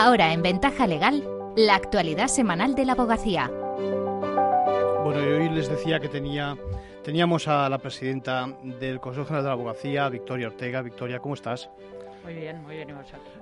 Ahora en Ventaja Legal, la actualidad semanal de la abogacía. Bueno, hoy les decía que tenía, teníamos a la presidenta del Consejo General de la Abogacía, Victoria Ortega. Victoria, ¿cómo estás? Muy bien, muy bien,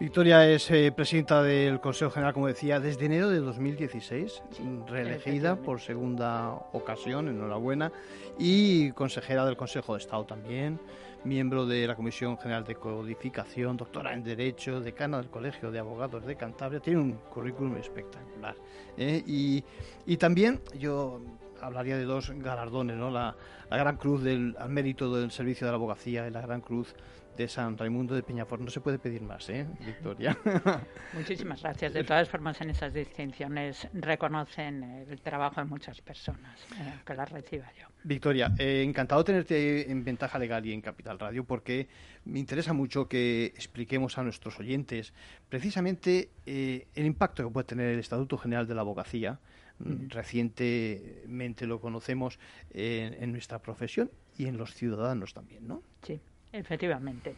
Victoria es eh, presidenta del Consejo General, como decía, desde enero de 2016, reelegida por segunda ocasión, enhorabuena, y consejera del Consejo de Estado también miembro de la Comisión General de Codificación, doctora en Derecho, decana del Colegio de Abogados de Cantabria. Tiene un currículum espectacular. ¿eh? Y, también yo hablaría de dos galardones, ¿no? La, Gran Cruz del, al mérito del servicio de la abogacía y la Gran Cruz de San Raimundo de Peñafort. No se puede pedir más, ¿eh, Victoria? Muchísimas gracias. De todas formas, en esas distinciones reconocen el trabajo de muchas personas, eh, que las reciba yo. Victoria, eh, encantado tenerte en Ventaja Legal y en Capital Radio porque me interesa mucho que expliquemos a nuestros oyentes precisamente eh, el impacto que puede tener el Estatuto General de la Abogacía. Mm, recientemente lo conocemos en nuestra profesión y en los ciudadanos también, ¿no? Sí, efectivamente.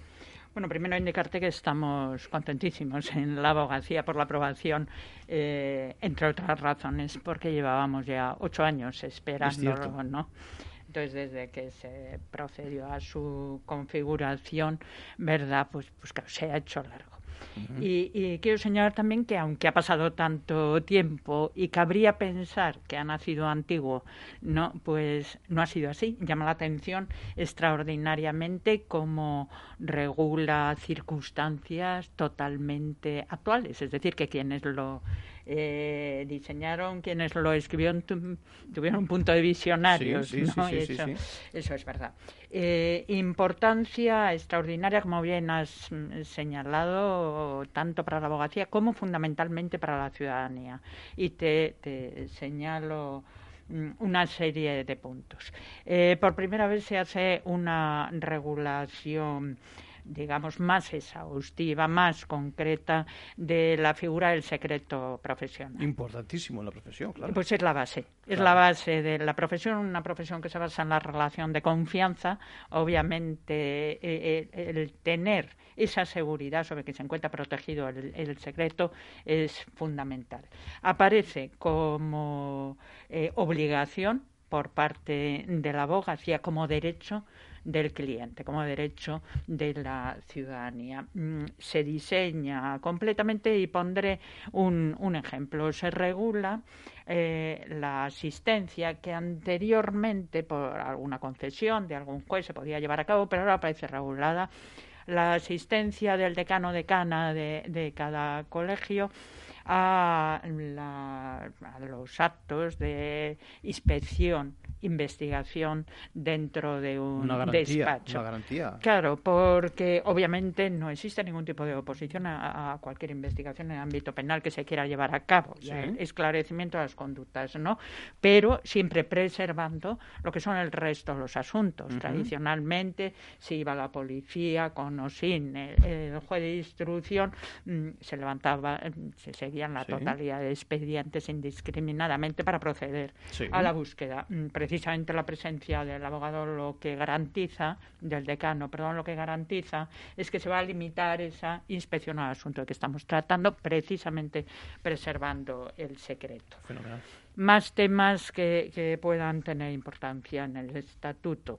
Bueno, primero indicarte que estamos contentísimos en la abogacía por la aprobación, eh, entre otras razones, porque llevábamos ya ocho años esperándolo, ¿no? Entonces, desde que se procedió a su configuración, ¿verdad? Pues, pues claro, se ha hecho largo y, quiero señalar también que aunque ha pasado tanto tiempo y cabría pensar que ha nacido antiguo, no, pues no ha sido así. Llama la atención extraordinariamente cómo regula circunstancias totalmente actuales, es decir, que quienes lo eh, diseñaron quienes lo escribieron tuvieron un punto de visionarios, ¿no? eso, eso, es verdad. Eh, importancia extraordinaria, como bien has mm, señalado, tanto para la abogacía como fundamentalmente para la ciudadanía. Y te, te señalo mm, una serie de puntos. Eh, por primera vez se hace una regulación digamos, más exhaustiva, más concreta de la figura del secreto profesional. Importantísimo en la profesión, claro. Pues es la base, es la base de la profesión, una profesión que se basa en la relación de confianza. Obviamente, eh, eh, el tener esa seguridad sobre que se encuentra protegido el, secreto es fundamental. Aparece como eh, obligación por parte de la abogacía como derecho del cliente, como derecho de la ciudadanía. Mm, se diseña completamente y pondré un, ejemplo. Se regula eh, la asistencia que anteriormente por alguna concesión de algún juez se podía llevar a cabo, pero ahora aparece regulada la asistencia del decano decana de, de cada colegio a, a, los actos de inspección investigación dentro de un despacho. Una garantía. Claro, porque obviamente no existe ningún tipo de oposición a, cualquier investigación en el ámbito penal que se quiera llevar a cabo. esclarecimiento de las conductas, ¿no? Pero siempre preservando lo que son el resto de los asuntos. Tradicionalmente, si iba la policía con o sin el, juez de instrucción, mm, se levantaba, mm, se la totalidad de expedientes indiscriminadamente para proceder a la búsqueda. Mm, precisamente la presencia del abogado lo que garantiza, del decano, perdón, lo que garantiza es que se va a limitar esa inspección al asunto que estamos tratando, precisamente preservando el secreto. Más temas que, que puedan tener importancia en el estatuto.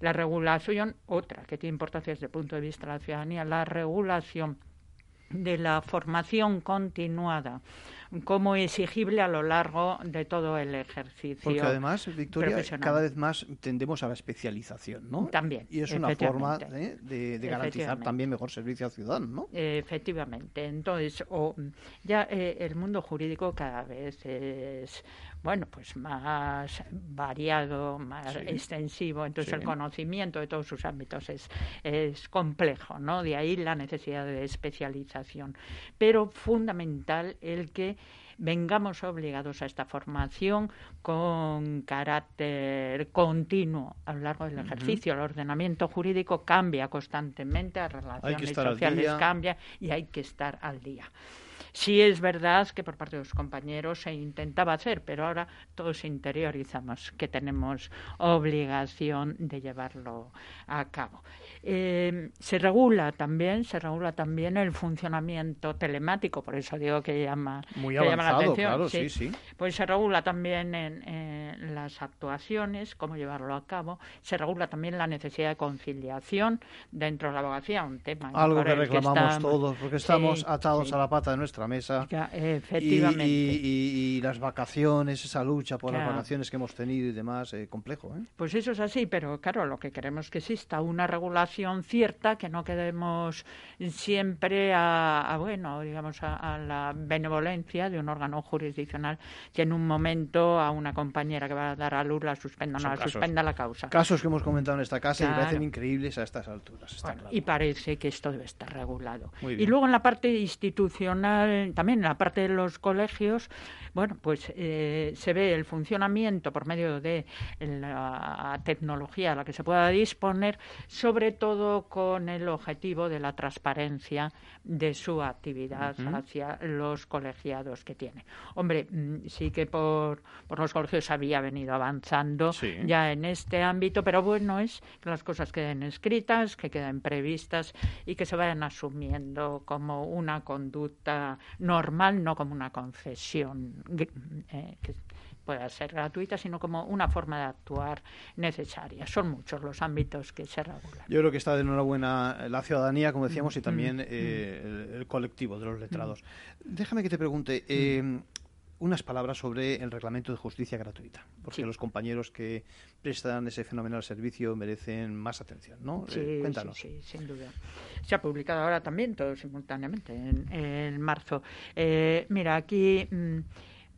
La regulación, otra que tiene importancia desde el punto de vista de la ciudadanía, la regulación de la formación continuada como exigible a lo largo de todo el ejercicio. Porque además, Victoria, cada vez más tendemos a la especialización, ¿no? También. Y es una forma ¿eh? de, garantizar también mejor servicio al ciudadano, ¿no? Efectivamente. Entonces, o, ya eh, el mundo jurídico cada vez es bueno, pues más variado, más extensivo, entonces el conocimiento de todos sus ámbitos es, es complejo, ¿no? De ahí la necesidad de especialización. Pero fundamental el que vengamos obligados a esta formación con carácter continuo a lo largo del ejercicio. El ordenamiento jurídico cambia constantemente, las relaciones sociales cambian y hay que estar al día. Sí es verdad que por parte de los compañeros se intentaba hacer, pero ahora todos interiorizamos que tenemos obligación de llevarlo a cabo. Eh, se regula también, se regula también el funcionamiento telemático, por eso digo que llama, Muy que llama la avanzado, atención. claro, sí, sí. Pues se regula también en, en las actuaciones, cómo llevarlo a cabo. Se regula también la necesidad de conciliación dentro de la abogacía, un tema Algo que reclamamos todos, porque estamos Sí, atados a la pata de nuestra mesa. Ya, Y, efectivamente. y- y- y las vacaciones, esa lucha por las vacaciones que hemos tenido y demás, eh, complejo, ¿eh? Pues eso es así, pero claro, lo que queremos es que exista una regulación cierta, que no quedemos siempre a, a, bueno, digamos, a, a la benevolencia de un órgano jurisdiccional que en un momento a una compañera que va a dar a luz la suspenda, no la casos. suspenda la causa. Casos que hemos comentado en esta casa y Claro. parecen increíbles a estas alturas, está Bueno, claro. Y parece que esto debe estar regulado. Y luego en la parte institucional, también en la parte de los colegios, bueno, pues eh, se ve el funcionamiento por medio de la tecnología a la que se pueda disponer, sobre todo con el objetivo de la transparencia de su actividad hacia los colegiados que tiene. Hombre, mm, sí que por, por los colegios había venido avanzando Sí. ya en este ámbito, pero bueno es que las cosas queden escritas, que queden previstas y que se vayan asumiendo como una conducta normal, no como una concesión eh, que pueda ser gratuita, sino como una forma de actuar necesaria. Son muchos los ámbitos que se regulan. Yo creo que está de enhorabuena la ciudadanía, como decíamos, y Mm, también mm, eh, el, el colectivo de los letrados. Déjame que te pregunte eh, unas palabras sobre el reglamento de justicia gratuita, porque Sí. los compañeros que prestan ese fenomenal servicio merecen más atención, ¿no? Sí, Eh, sí, cuéntanos. sí, sin duda. Se ha publicado ahora también, todo simultáneamente, en, en marzo. Eh, mira, aquí mm,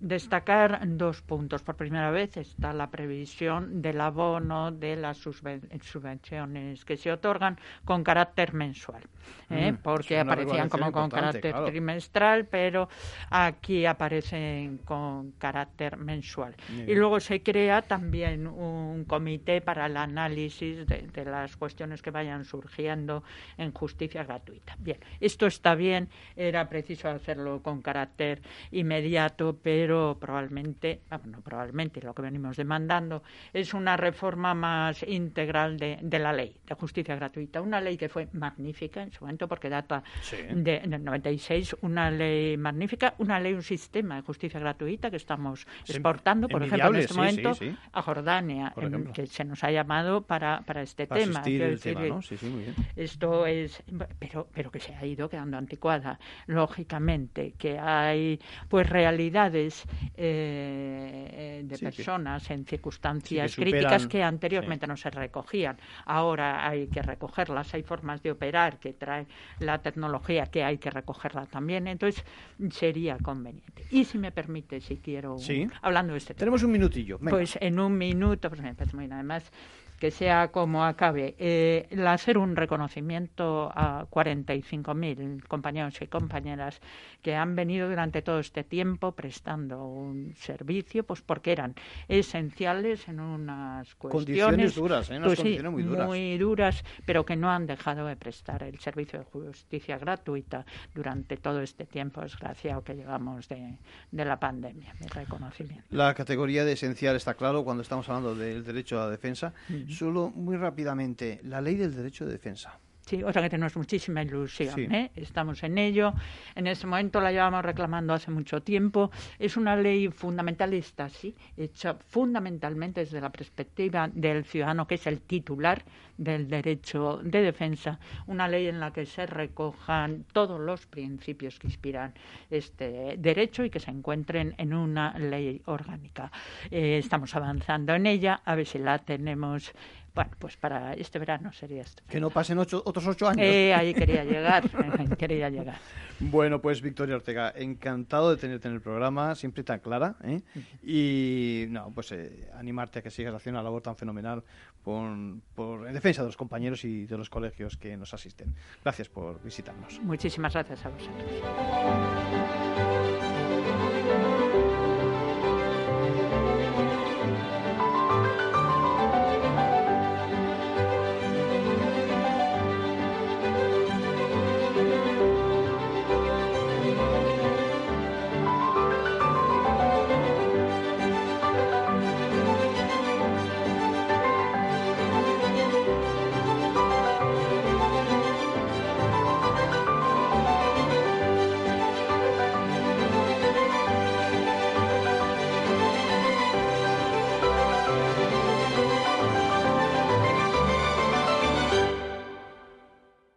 destacar dos puntos. Por primera vez está la previsión del abono de las subvenciones que se otorgan con carácter mensual, ¿eh? Mm, porque aparecían como con carácter claro. trimestral, pero aquí aparecen con carácter mensual. Y luego se crea también un comité para el análisis de, de las cuestiones que vayan surgiendo en justicia gratuita. Bien, esto está bien, era preciso hacerlo con carácter inmediato, pero probablemente, vamos, no probablemente, lo que venimos demandando es una reforma más integral de, de la ley de justicia gratuita. Una ley que fue magnífica en su momento porque data Sí. de, del 96, una ley magnífica, una ley, un sistema de justicia gratuita que estamos Sí, exportando, por ejemplo, en este sí, momento a Jordania, en- que se nos ha llamado para, para este Para tema. el tema, decir, bien. esto es, pero, pero que se ha ido quedando anticuada, lógicamente, que hay pues realidades eh, eh, de Sí, que- personas en circunstancias Sí, que superan- críticas que anteriormente no se recogían. Ahora hay que recogerlas, hay formas de operar que trae la tecnología que hay que recogerla también, entonces sería conveniente. Y si me permite, si quiero, Sí. hablando de este tema. Tenemos un minutillo. venga. Pues en un minuto, pues me parece muy bien. Además, que sea como acabe, eh, el hacer un reconocimiento a 45.000 compañeros y compañeras que han venido durante todo este tiempo prestando un servicio, pues porque eran esenciales en unas cuestiones. Condiciones duras, ¿eh? Unas pues sí, condiciones muy duras. muy duras, pero que no han dejado de prestar el servicio de justicia gratuita durante todo este tiempo desgraciado que llevamos de, de la pandemia. Mi reconocimiento. La categoría de esencial está claro cuando estamos hablando del derecho a la defensa. Solo muy rápidamente, la ley del derecho de defensa. Sí, o sea que tenemos muchísima ilusión. Sí. ¿eh? Estamos en ello. En este momento la llevamos reclamando hace mucho tiempo. Es una ley fundamentalista, sí, hecha fundamentalmente desde la perspectiva del ciudadano, que es el titular del derecho de defensa. Una ley en la que se recojan todos los principios que inspiran este derecho y que se encuentren en una ley orgánica. Eh, estamos avanzando en ella, a ver si la tenemos. Bueno, pues para este verano sería esto. Que no pasen ocho- otros ocho años. Eh, ahí quería llegar, quería llegar. Bueno, pues Victoria Ortega, encantado de tenerte en el programa, siempre tan clara. ¿eh? Y no, pues eh, animarte a que sigas haciendo una labor tan fenomenal por, por- en defensa de los compañeros y de los colegios que nos asisten. Gracias por visitarnos. Muchísimas gracias a vosotros.